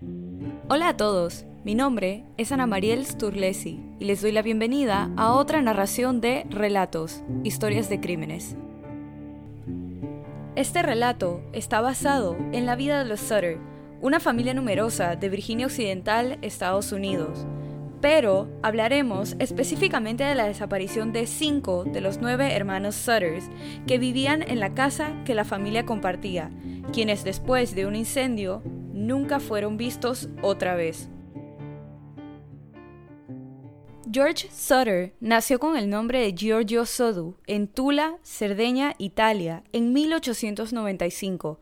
Hola a todos, mi nombre es Ana Mariel Sturlesi y les doy la bienvenida a otra narración de Relatos, Historias de Crímenes. Este relato está basado en la vida de los Sutter, una familia numerosa de Virginia Occidental, Estados Unidos, pero hablaremos específicamente de la desaparición de cinco de los nueve hermanos Sutters que vivían en la casa que la familia compartía, quienes después de un incendio nunca fueron vistos otra vez. George Sutter nació con el nombre de Giorgio Sodu en Tula, Cerdeña, Italia, en 1895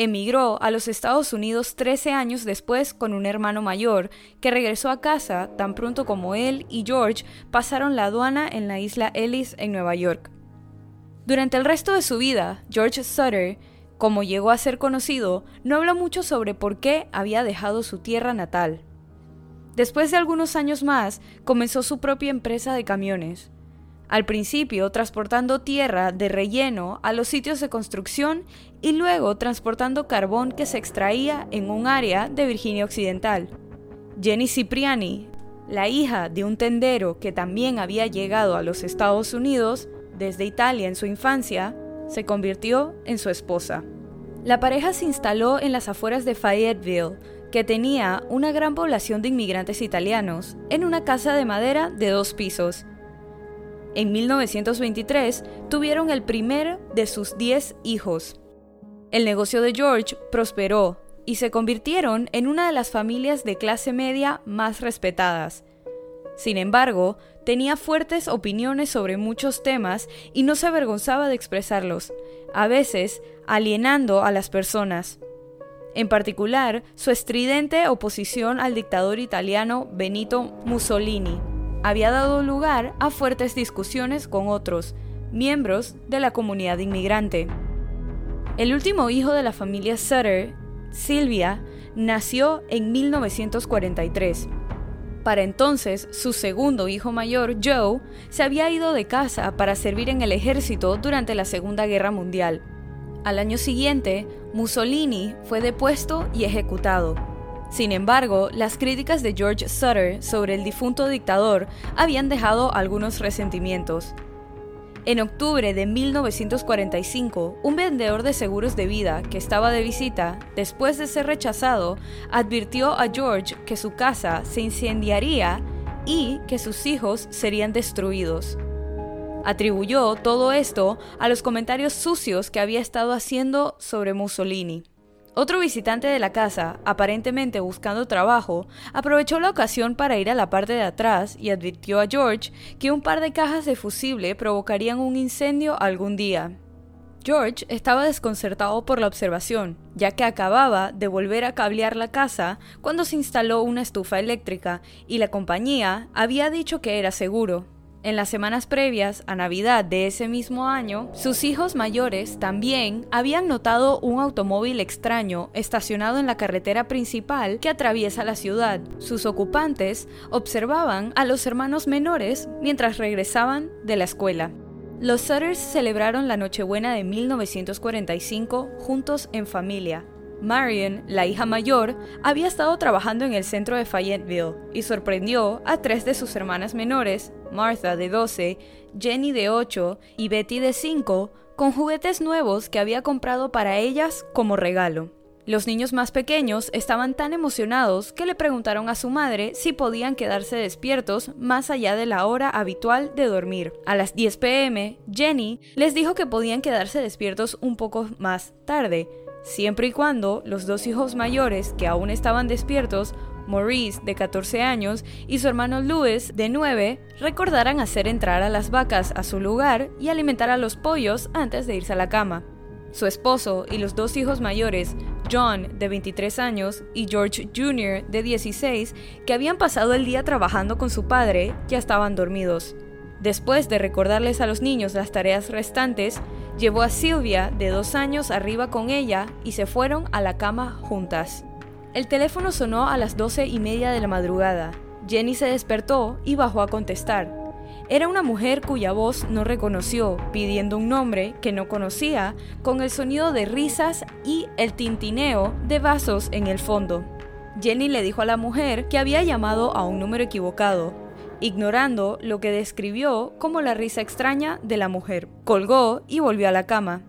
Emigró a los Estados Unidos 13 años después con un hermano mayor, que regresó a casa tan pronto como él y George pasaron la aduana en la isla Ellis en Nueva York. Durante el resto de su vida, George Sutter, como llegó a ser conocido, no habló mucho sobre por qué había dejado su tierra natal. Después de algunos años más, comenzó su propia empresa de camiones al principio transportando tierra de relleno a los sitios de construcción y luego transportando carbón que se extraía en un área de Virginia Occidental. Jenny Cipriani, la hija de un tendero que también había llegado a los Estados Unidos desde Italia en su infancia, se convirtió en su esposa. La pareja se instaló en las afueras de Fayetteville, que tenía una gran población de inmigrantes italianos, en una casa de madera de dos pisos, en 1923 tuvieron el primer de sus 10 hijos. El negocio de George prosperó y se convirtieron en una de las familias de clase media más respetadas. Sin embargo, tenía fuertes opiniones sobre muchos temas y no se avergonzaba de expresarlos, a veces alienando a las personas. En particular, su estridente oposición al dictador italiano Benito Mussolini había dado lugar a fuertes discusiones con otros miembros de la comunidad inmigrante. El último hijo de la familia Sutter, Sylvia, nació en 1943. Para entonces, su segundo hijo mayor, Joe, se había ido de casa para servir en el ejército durante la Segunda Guerra Mundial. Al año siguiente, Mussolini fue depuesto y ejecutado. Sin embargo, las críticas de George Sutter sobre el difunto dictador habían dejado algunos resentimientos. En octubre de 1945, un vendedor de seguros de vida que estaba de visita, después de ser rechazado, advirtió a George que su casa se incendiaría y que sus hijos serían destruidos. Atribuyó todo esto a los comentarios sucios que había estado haciendo sobre Mussolini. Otro visitante de la casa, aparentemente buscando trabajo, aprovechó la ocasión para ir a la parte de atrás y advirtió a George que un par de cajas de fusible provocarían un incendio algún día. George estaba desconcertado por la observación, ya que acababa de volver a cablear la casa cuando se instaló una estufa eléctrica y la compañía había dicho que era seguro. En las semanas previas a Navidad de ese mismo año, sus hijos mayores también habían notado un automóvil extraño estacionado en la carretera principal que atraviesa la ciudad. Sus ocupantes observaban a los hermanos menores mientras regresaban de la escuela. Los Sutters celebraron la Nochebuena de 1945 juntos en familia, Marion, la hija mayor, había estado trabajando en el centro de Fayetteville y sorprendió a tres de sus hermanas menores, Martha de 12, Jenny de 8 y Betty de 5, con juguetes nuevos que había comprado para ellas como regalo. Los niños más pequeños estaban tan emocionados que le preguntaron a su madre si podían quedarse despiertos más allá de la hora habitual de dormir. A las 10 pm, Jenny les dijo que podían quedarse despiertos un poco más tarde, siempre y cuando los dos hijos mayores que aún estaban despiertos, Maurice, de 14 años, y su hermano Louis, de 9, recordaran hacer entrar a las vacas a su lugar y alimentar a los pollos antes de irse a la cama. Su esposo y los dos hijos mayores, John, de 23 años, y George Jr., de 16, que habían pasado el día trabajando con su padre, ya estaban dormidos. Después de recordarles a los niños las tareas restantes, llevó a Silvia, de dos años, arriba con ella y se fueron a la cama juntas. El teléfono sonó a las doce y media de la madrugada. Jenny se despertó y bajó a contestar. Era una mujer cuya voz no reconoció, pidiendo un nombre que no conocía, con el sonido de risas y el tintineo de vasos en el fondo. Jenny le dijo a la mujer que había llamado a un número equivocado, ignorando lo que describió como la risa extraña de la mujer. Colgó y volvió a la cama.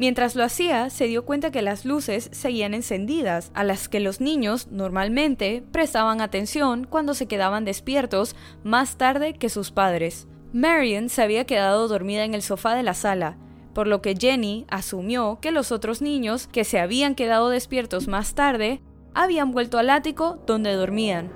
Mientras lo hacía, se dio cuenta que las luces seguían encendidas, a las que los niños normalmente prestaban atención cuando se quedaban despiertos más tarde que sus padres. Marion se había quedado dormida en el sofá de la sala, por lo que Jenny asumió que los otros niños que se habían quedado despiertos más tarde habían vuelto al ático donde dormían.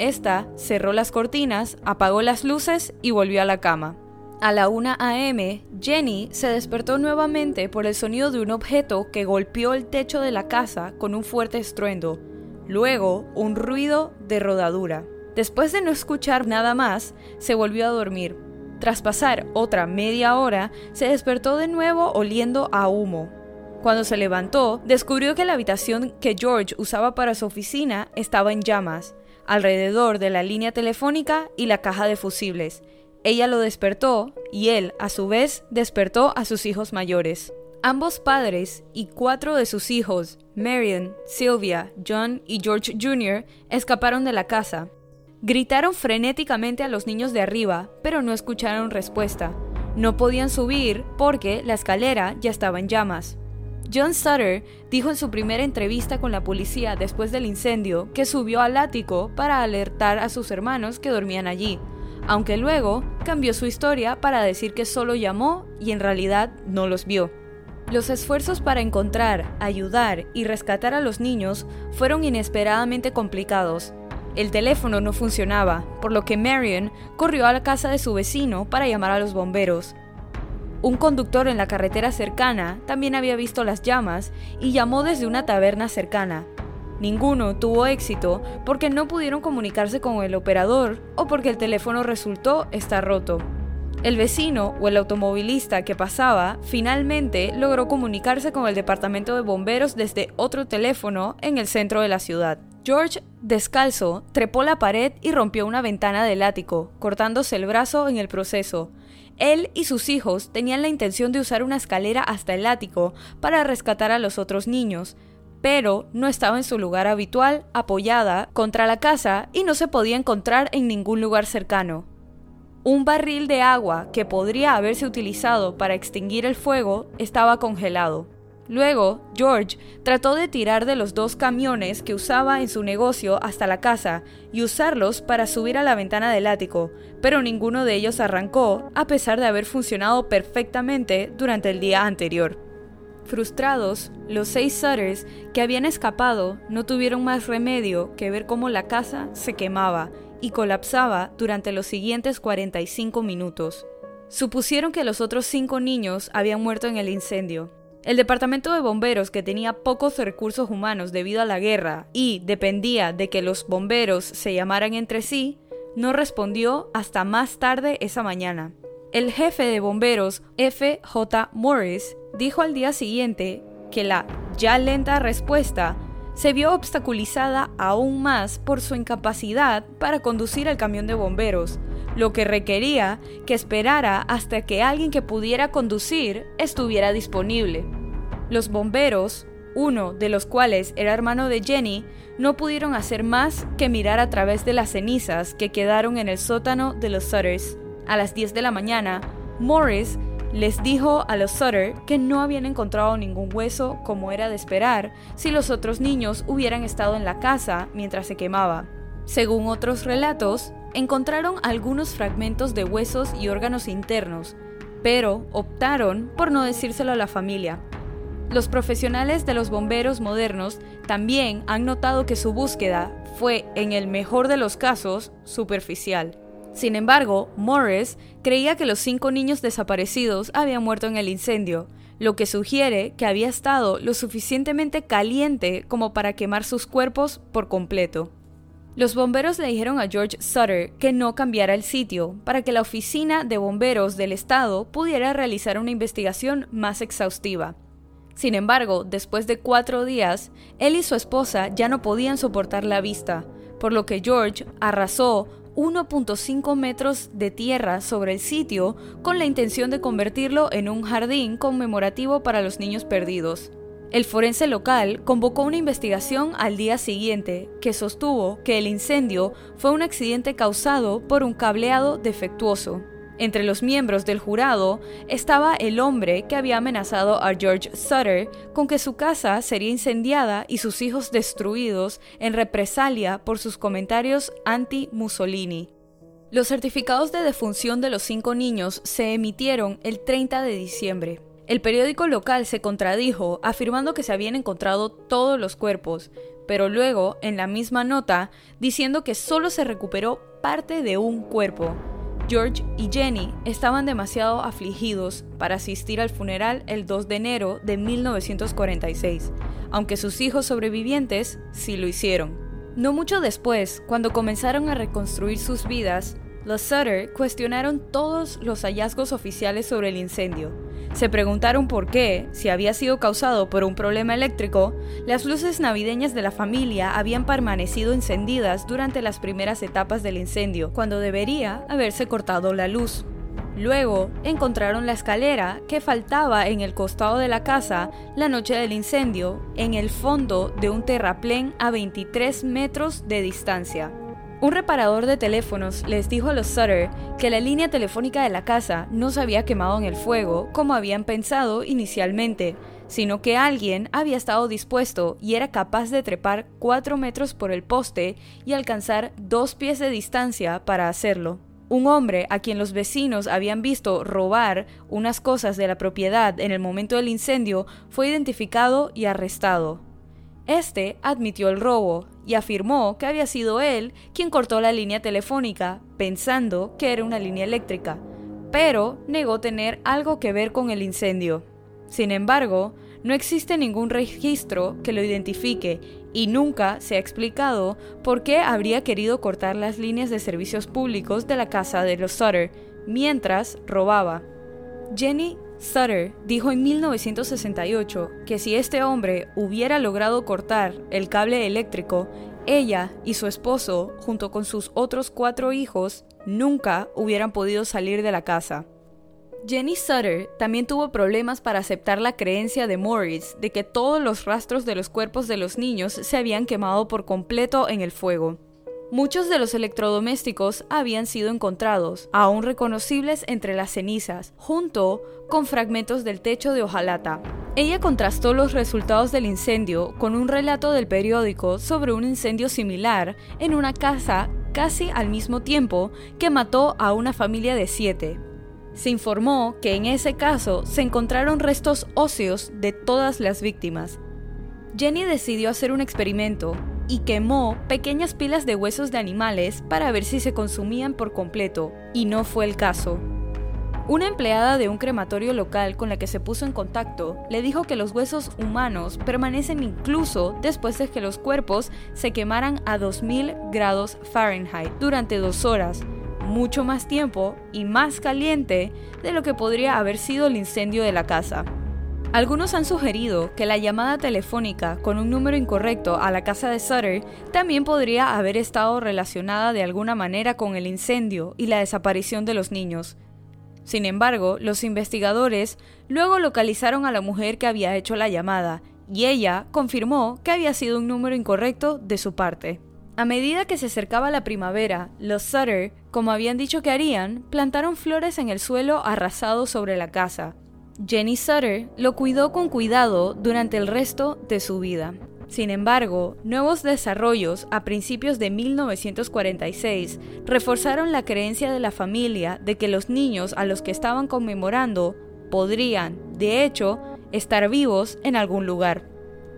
Esta cerró las cortinas, apagó las luces y volvió a la cama. A la 1 a.m., Jenny se despertó nuevamente por el sonido de un objeto que golpeó el techo de la casa con un fuerte estruendo, luego un ruido de rodadura. Después de no escuchar nada más, se volvió a dormir. Tras pasar otra media hora, se despertó de nuevo oliendo a humo. Cuando se levantó, descubrió que la habitación que George usaba para su oficina estaba en llamas, alrededor de la línea telefónica y la caja de fusibles, ella lo despertó y él, a su vez, despertó a sus hijos mayores. Ambos padres y cuatro de sus hijos, Marion, Sylvia, John y George Jr., escaparon de la casa. Gritaron frenéticamente a los niños de arriba, pero no escucharon respuesta. No podían subir porque la escalera ya estaba en llamas. John Sutter dijo en su primera entrevista con la policía después del incendio que subió al ático para alertar a sus hermanos que dormían allí, aunque luego cambió su historia para decir que solo llamó y en realidad no los vio. Los esfuerzos para encontrar, ayudar y rescatar a los niños fueron inesperadamente complicados. El teléfono no funcionaba, por lo que Marion corrió a la casa de su vecino para llamar a los bomberos. Un conductor en la carretera cercana también había visto las llamas y llamó desde una taberna cercana, Ninguno tuvo éxito porque no pudieron comunicarse con el operador o porque el teléfono resultó estar roto. El vecino o el automovilista que pasaba finalmente logró comunicarse con el departamento de bomberos desde otro teléfono en el centro de la ciudad. George, descalzo, trepó la pared y rompió una ventana del ático, cortándose el brazo en el proceso. Él y sus hijos tenían la intención de usar una escalera hasta el ático para rescatar a los otros niños, pero no estaba en su lugar habitual, apoyada contra la casa y no se podía encontrar en ningún lugar cercano. Un barril de agua que podría haberse utilizado para extinguir el fuego estaba congelado. Luego, George trató de tirar de los dos camiones que usaba en su negocio hasta la casa y usarlos para subir a la ventana del ático, pero ninguno de ellos arrancó a pesar de haber funcionado perfectamente durante el día anterior. Frustrados, los seis Sutters que habían escapado no tuvieron más remedio que ver cómo la casa se quemaba y colapsaba durante los siguientes 45 minutos. Supusieron que los otros cinco niños habían muerto en el incendio. El departamento de bomberos, que tenía pocos recursos humanos debido a la guerra y dependía de que los bomberos se llamaran entre sí, no respondió hasta más tarde esa mañana. El jefe de bomberos, F. J. Morris, dijo al día siguiente que la ya lenta respuesta se vio obstaculizada aún más por su incapacidad para conducir el camión de bomberos, lo que requería que esperara hasta que alguien que pudiera conducir estuviera disponible. Los bomberos, uno de los cuales era hermano de Jenny, no pudieron hacer más que mirar a través de las cenizas que quedaron en el sótano de los Sutters. A las 10 de la mañana, Morris les dijo a los Sutter que no habían encontrado ningún hueso como era de esperar si los otros niños hubieran estado en la casa mientras se quemaba. Según otros relatos, encontraron algunos fragmentos de huesos y órganos internos, pero optaron por no decírselo a la familia. Los profesionales de los bomberos modernos también han notado que su búsqueda fue, en el mejor de los casos, superficial. Sin embargo, Morris creía que los cinco niños desaparecidos habían muerto en el incendio, lo que sugiere que había estado lo suficientemente caliente como para quemar sus cuerpos por completo. Los bomberos le dijeron a George Sutter que no cambiara el sitio para que la oficina de bomberos del estado pudiera realizar una investigación más exhaustiva. Sin embargo, después de cuatro días, él y su esposa ya no podían soportar la vista, por lo que George arrasó 1.5 metros de tierra sobre el sitio con la intención de convertirlo en un jardín conmemorativo para los niños perdidos. El forense local convocó una investigación al día siguiente que sostuvo que el incendio fue un accidente causado por un cableado defectuoso. Entre los miembros del jurado estaba el hombre que había amenazado a George Sutter con que su casa sería incendiada y sus hijos destruidos en represalia por sus comentarios anti-Mussolini. Los certificados de defunción de los cinco niños se emitieron el 30 de diciembre. El periódico local se contradijo afirmando que se habían encontrado todos los cuerpos, pero luego, en la misma nota, diciendo que solo se recuperó parte de un cuerpo, George y Jenny estaban demasiado afligidos para asistir al funeral el 2 de enero de 1946, aunque sus hijos sobrevivientes sí lo hicieron. No mucho después, cuando comenzaron a reconstruir sus vidas, los Sutter cuestionaron todos los hallazgos oficiales sobre el incendio, se preguntaron por qué, si había sido causado por un problema eléctrico, las luces navideñas de la familia habían permanecido encendidas durante las primeras etapas del incendio, cuando debería haberse cortado la luz. Luego encontraron la escalera que faltaba en el costado de la casa la noche del incendio, en el fondo de un terraplén a 23 metros de distancia. Un reparador de teléfonos les dijo a los Sutter que la línea telefónica de la casa no se había quemado en el fuego como habían pensado inicialmente, sino que alguien había estado dispuesto y era capaz de trepar 4 metros por el poste y alcanzar dos pies de distancia para hacerlo. Un hombre a quien los vecinos habían visto robar unas cosas de la propiedad en el momento del incendio fue identificado y arrestado. Este admitió el robo y afirmó que había sido él quien cortó la línea telefónica, pensando que era una línea eléctrica, pero negó tener algo que ver con el incendio. Sin embargo, no existe ningún registro que lo identifique y nunca se ha explicado por qué habría querido cortar las líneas de servicios públicos de la casa de los Sutter mientras robaba. Jenny Sutter dijo en 1968 que si este hombre hubiera logrado cortar el cable eléctrico, ella y su esposo, junto con sus otros cuatro hijos, nunca hubieran podido salir de la casa. Jenny Sutter también tuvo problemas para aceptar la creencia de Morris de que todos los rastros de los cuerpos de los niños se habían quemado por completo en el fuego. Muchos de los electrodomésticos habían sido encontrados, aún reconocibles entre las cenizas, junto con fragmentos del techo de hojalata. Ella contrastó los resultados del incendio con un relato del periódico sobre un incendio similar en una casa casi al mismo tiempo que mató a una familia de siete. Se informó que en ese caso se encontraron restos óseos de todas las víctimas. Jenny decidió hacer un experimento y quemó pequeñas pilas de huesos de animales para ver si se consumían por completo, y no fue el caso. Una empleada de un crematorio local con la que se puso en contacto le dijo que los huesos humanos permanecen incluso después de que los cuerpos se quemaran a 2000 grados Fahrenheit durante dos horas, mucho más tiempo y más caliente de lo que podría haber sido el incendio de la casa. Algunos han sugerido que la llamada telefónica con un número incorrecto a la casa de Sutter también podría haber estado relacionada de alguna manera con el incendio y la desaparición de los niños. Sin embargo, los investigadores luego localizaron a la mujer que había hecho la llamada y ella confirmó que había sido un número incorrecto de su parte. A medida que se acercaba la primavera, los Sutter, como habían dicho que harían, plantaron flores en el suelo arrasado sobre la casa, Jenny Sutter lo cuidó con cuidado durante el resto de su vida. Sin embargo, nuevos desarrollos a principios de 1946 reforzaron la creencia de la familia de que los niños a los que estaban conmemorando podrían, de hecho, estar vivos en algún lugar.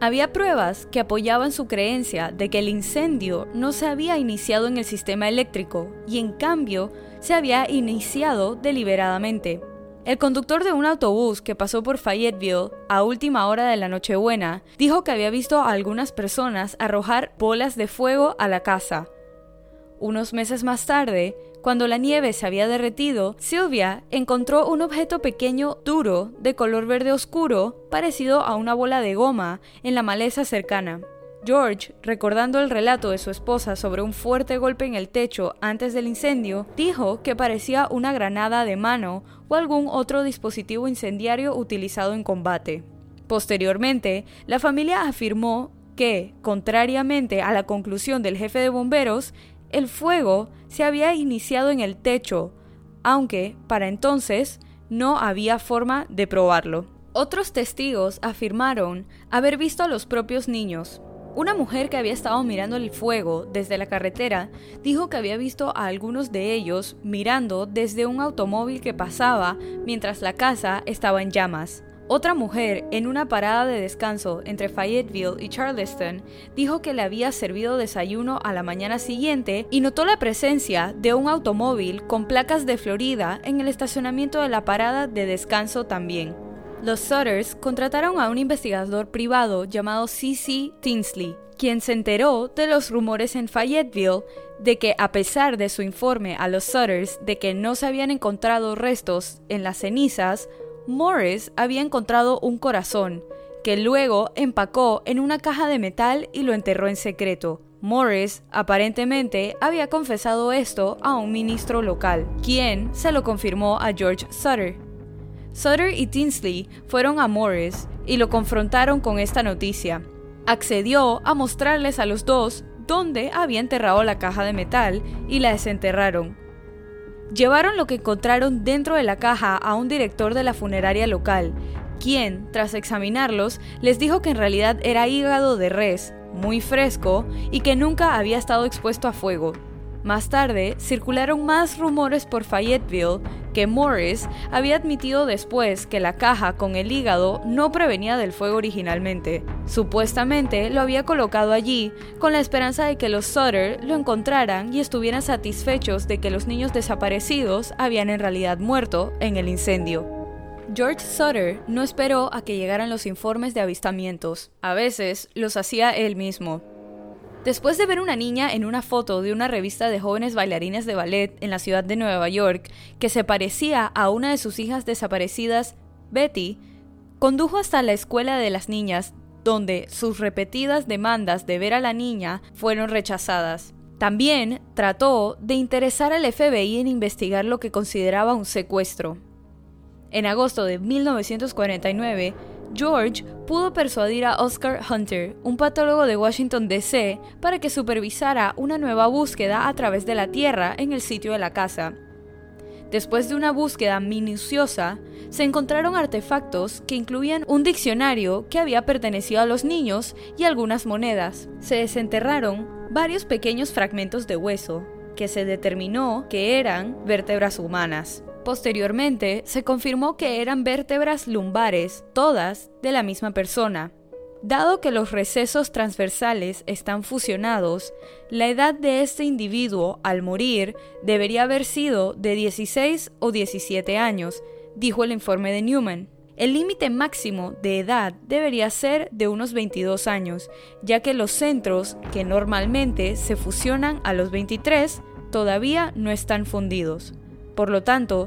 Había pruebas que apoyaban su creencia de que el incendio no se había iniciado en el sistema eléctrico y en cambio se había iniciado deliberadamente. El conductor de un autobús que pasó por Fayetteville a última hora de la Nochebuena dijo que había visto a algunas personas arrojar bolas de fuego a la casa. Unos meses más tarde, cuando la nieve se había derretido, Sylvia encontró un objeto pequeño duro de color verde oscuro parecido a una bola de goma en la maleza cercana. George, recordando el relato de su esposa sobre un fuerte golpe en el techo antes del incendio, dijo que parecía una granada de mano o algún otro dispositivo incendiario utilizado en combate. Posteriormente, la familia afirmó que, contrariamente a la conclusión del jefe de bomberos, el fuego se había iniciado en el techo, aunque para entonces no había forma de probarlo. Otros testigos afirmaron haber visto a los propios niños. Una mujer que había estado mirando el fuego desde la carretera dijo que había visto a algunos de ellos mirando desde un automóvil que pasaba mientras la casa estaba en llamas. Otra mujer, en una parada de descanso entre Fayetteville y Charleston, dijo que le había servido desayuno a la mañana siguiente y notó la presencia de un automóvil con placas de Florida en el estacionamiento de la parada de descanso también. Los Sutters contrataron a un investigador privado llamado C.C. Tinsley, quien se enteró de los rumores en Fayetteville de que a pesar de su informe a los Sutters de que no se habían encontrado restos en las cenizas, Morris había encontrado un corazón, que luego empacó en una caja de metal y lo enterró en secreto. Morris aparentemente había confesado esto a un ministro local, quien se lo confirmó a George Sutter. Sutter y Tinsley fueron a Morris y lo confrontaron con esta noticia. Accedió a mostrarles a los dos dónde había enterrado la caja de metal y la desenterraron. Llevaron lo que encontraron dentro de la caja a un director de la funeraria local, quien, tras examinarlos, les dijo que en realidad era hígado de res, muy fresco y que nunca había estado expuesto a fuego. Más tarde, circularon más rumores por Fayetteville que Morris había admitido después que la caja con el hígado no prevenía del fuego originalmente. Supuestamente lo había colocado allí con la esperanza de que los Sutter lo encontraran y estuvieran satisfechos de que los niños desaparecidos habían en realidad muerto en el incendio. George Sutter no esperó a que llegaran los informes de avistamientos. A veces los hacía él mismo. Después de ver una niña en una foto de una revista de jóvenes bailarines de ballet en la ciudad de Nueva York que se parecía a una de sus hijas desaparecidas, Betty, condujo hasta la escuela de las niñas, donde sus repetidas demandas de ver a la niña fueron rechazadas. También trató de interesar al FBI en investigar lo que consideraba un secuestro. En agosto de 1949, George pudo persuadir a Oscar Hunter, un patólogo de Washington, D.C., para que supervisara una nueva búsqueda a través de la Tierra en el sitio de la casa. Después de una búsqueda minuciosa, se encontraron artefactos que incluían un diccionario que había pertenecido a los niños y algunas monedas. Se desenterraron varios pequeños fragmentos de hueso, que se determinó que eran vértebras humanas. Posteriormente, se confirmó que eran vértebras lumbares, todas de la misma persona. Dado que los recesos transversales están fusionados, la edad de este individuo al morir debería haber sido de 16 o 17 años, dijo el informe de Newman. El límite máximo de edad debería ser de unos 22 años, ya que los centros, que normalmente se fusionan a los 23, todavía no están fundidos. Por lo tanto,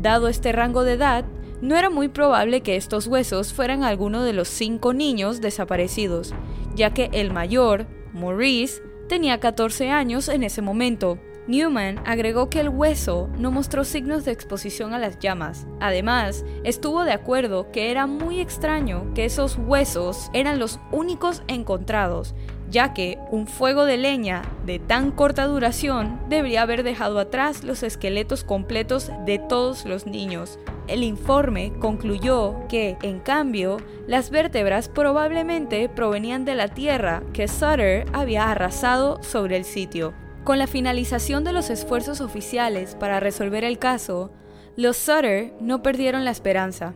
dado este rango de edad, no era muy probable que estos huesos fueran alguno de los cinco niños desaparecidos, ya que el mayor, Maurice, tenía 14 años en ese momento. Newman agregó que el hueso no mostró signos de exposición a las llamas. Además, estuvo de acuerdo que era muy extraño que esos huesos eran los únicos encontrados, ya que un fuego de leña de tan corta duración debería haber dejado atrás los esqueletos completos de todos los niños. El informe concluyó que, en cambio, las vértebras probablemente provenían de la tierra que Sutter había arrasado sobre el sitio. Con la finalización de los esfuerzos oficiales para resolver el caso, los Sutter no perdieron la esperanza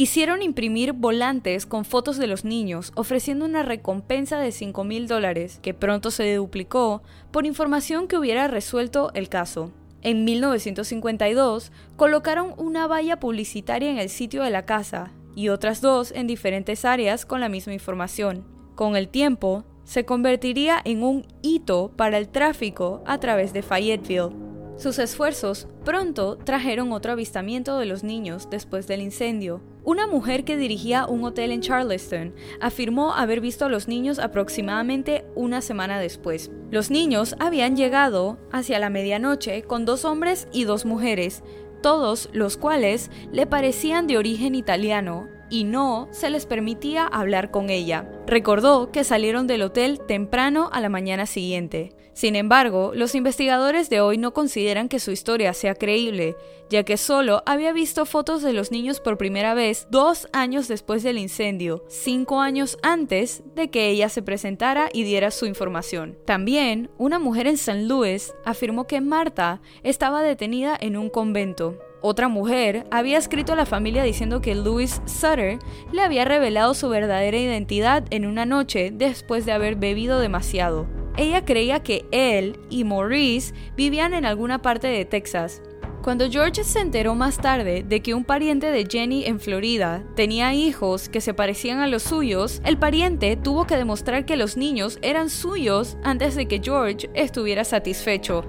hicieron imprimir volantes con fotos de los niños, ofreciendo una recompensa de 5 mil dólares, que pronto se duplicó por información que hubiera resuelto el caso. En 1952, colocaron una valla publicitaria en el sitio de la casa y otras dos en diferentes áreas con la misma información. Con el tiempo, se convertiría en un hito para el tráfico a través de Fayetteville. Sus esfuerzos pronto trajeron otro avistamiento de los niños después del incendio. Una mujer que dirigía un hotel en Charleston afirmó haber visto a los niños aproximadamente una semana después. Los niños habían llegado hacia la medianoche con dos hombres y dos mujeres, todos los cuales le parecían de origen italiano y no se les permitía hablar con ella. Recordó que salieron del hotel temprano a la mañana siguiente. Sin embargo, los investigadores de hoy no consideran que su historia sea creíble, ya que solo había visto fotos de los niños por primera vez dos años después del incendio, cinco años antes de que ella se presentara y diera su información. También, una mujer en San Luis afirmó que Marta estaba detenida en un convento. Otra mujer había escrito a la familia diciendo que Louis Sutter le había revelado su verdadera identidad en una noche después de haber bebido demasiado. Ella creía que él y Maurice vivían en alguna parte de Texas. Cuando George se enteró más tarde de que un pariente de Jenny en Florida tenía hijos que se parecían a los suyos, el pariente tuvo que demostrar que los niños eran suyos antes de que George estuviera satisfecho.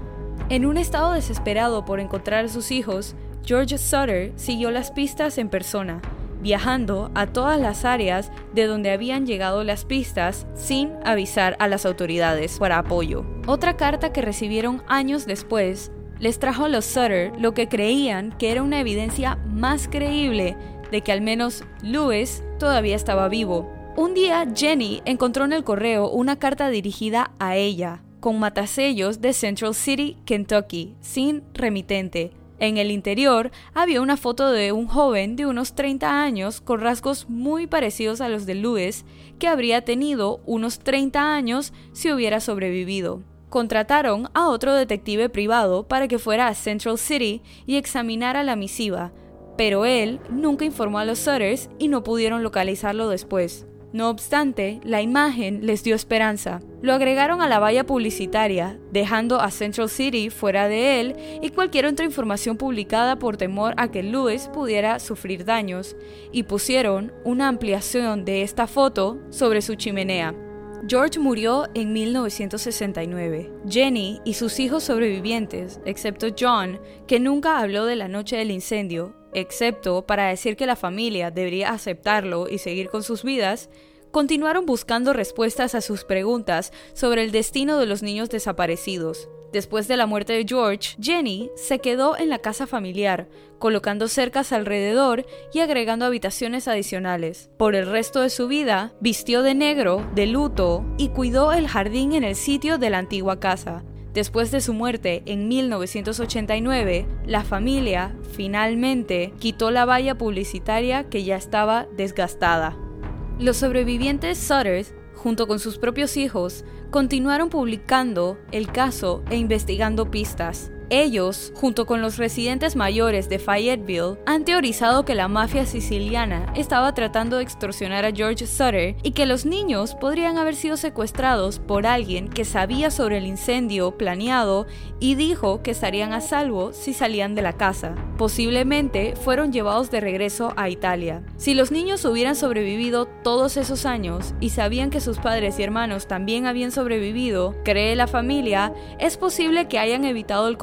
En un estado desesperado por encontrar a sus hijos, George Sutter siguió las pistas en persona viajando a todas las áreas de donde habían llegado las pistas sin avisar a las autoridades para apoyo. Otra carta que recibieron años después les trajo a los Sutter lo que creían que era una evidencia más creíble de que al menos Lewis todavía estaba vivo. Un día Jenny encontró en el correo una carta dirigida a ella, con matasellos de Central City, Kentucky, sin remitente. En el interior había una foto de un joven de unos 30 años con rasgos muy parecidos a los de Lewis, que habría tenido unos 30 años si hubiera sobrevivido. Contrataron a otro detective privado para que fuera a Central City y examinara la misiva, pero él nunca informó a los Sutters y no pudieron localizarlo después. No obstante, la imagen les dio esperanza. Lo agregaron a la valla publicitaria, dejando a Central City fuera de él y cualquier otra información publicada por temor a que Lewis pudiera sufrir daños, y pusieron una ampliación de esta foto sobre su chimenea. George murió en 1969. Jenny y sus hijos sobrevivientes, excepto John, que nunca habló de la noche del incendio, excepto para decir que la familia debería aceptarlo y seguir con sus vidas, continuaron buscando respuestas a sus preguntas sobre el destino de los niños desaparecidos. Después de la muerte de George, Jenny se quedó en la casa familiar, colocando cercas alrededor y agregando habitaciones adicionales. Por el resto de su vida, vistió de negro, de luto, y cuidó el jardín en el sitio de la antigua casa. Después de su muerte en 1989, la familia finalmente quitó la valla publicitaria que ya estaba desgastada. Los sobrevivientes Sutters, junto con sus propios hijos, continuaron publicando el caso e investigando pistas. Ellos, junto con los residentes mayores de Fayetteville, han teorizado que la mafia siciliana estaba tratando de extorsionar a George Sutter y que los niños podrían haber sido secuestrados por alguien que sabía sobre el incendio planeado y dijo que estarían a salvo si salían de la casa. Posiblemente fueron llevados de regreso a Italia. Si los niños hubieran sobrevivido todos esos años y sabían que sus padres y hermanos también habían sobrevivido, cree la familia, es posible que hayan evitado el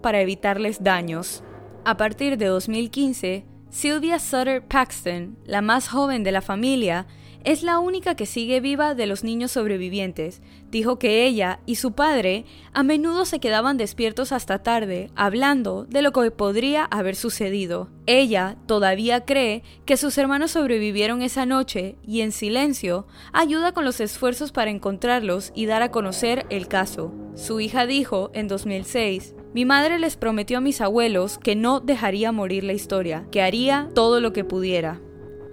para evitarles daños. A partir de 2015, Sylvia Sutter Paxton, la más joven de la familia, es la única que sigue viva de los niños sobrevivientes. Dijo que ella y su padre a menudo se quedaban despiertos hasta tarde, hablando de lo que podría haber sucedido. Ella todavía cree que sus hermanos sobrevivieron esa noche y en silencio ayuda con los esfuerzos para encontrarlos y dar a conocer el caso. Su hija dijo en 2006, mi madre les prometió a mis abuelos que no dejaría morir la historia, que haría todo lo que pudiera.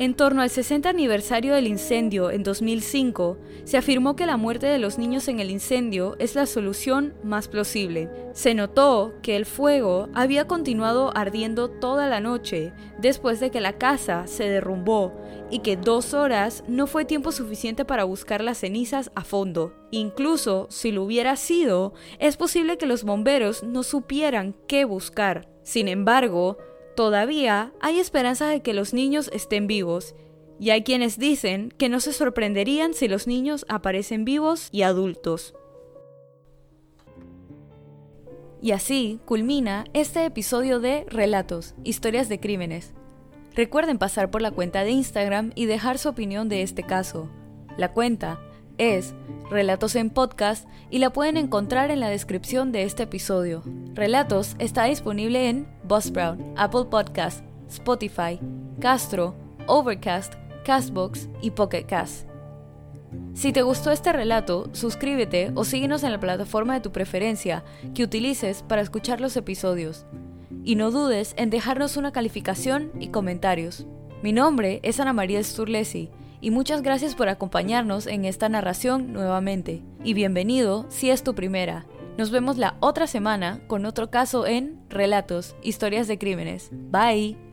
En torno al 60 aniversario del incendio en 2005, se afirmó que la muerte de los niños en el incendio es la solución más plausible. Se notó que el fuego había continuado ardiendo toda la noche después de que la casa se derrumbó y que dos horas no fue tiempo suficiente para buscar las cenizas a fondo. Incluso si lo hubiera sido, es posible que los bomberos no supieran qué buscar. Sin embargo, Todavía hay esperanza de que los niños estén vivos, y hay quienes dicen que no se sorprenderían si los niños aparecen vivos y adultos. Y así culmina este episodio de Relatos, Historias de Crímenes. Recuerden pasar por la cuenta de Instagram y dejar su opinión de este caso. La cuenta es Relatos en Podcast y la pueden encontrar en la descripción de este episodio. Relatos está disponible en Buzzsprout, Apple Podcast, Spotify, Castro, Overcast, Castbox y Pocket Cast. Si te gustó este relato, suscríbete o síguenos en la plataforma de tu preferencia que utilices para escuchar los episodios. Y no dudes en dejarnos una calificación y comentarios. Mi nombre es Ana María Sturlesi y muchas gracias por acompañarnos en esta narración nuevamente. Y bienvenido si es tu primera. Nos vemos la otra semana con otro caso en Relatos, Historias de Crímenes. Bye.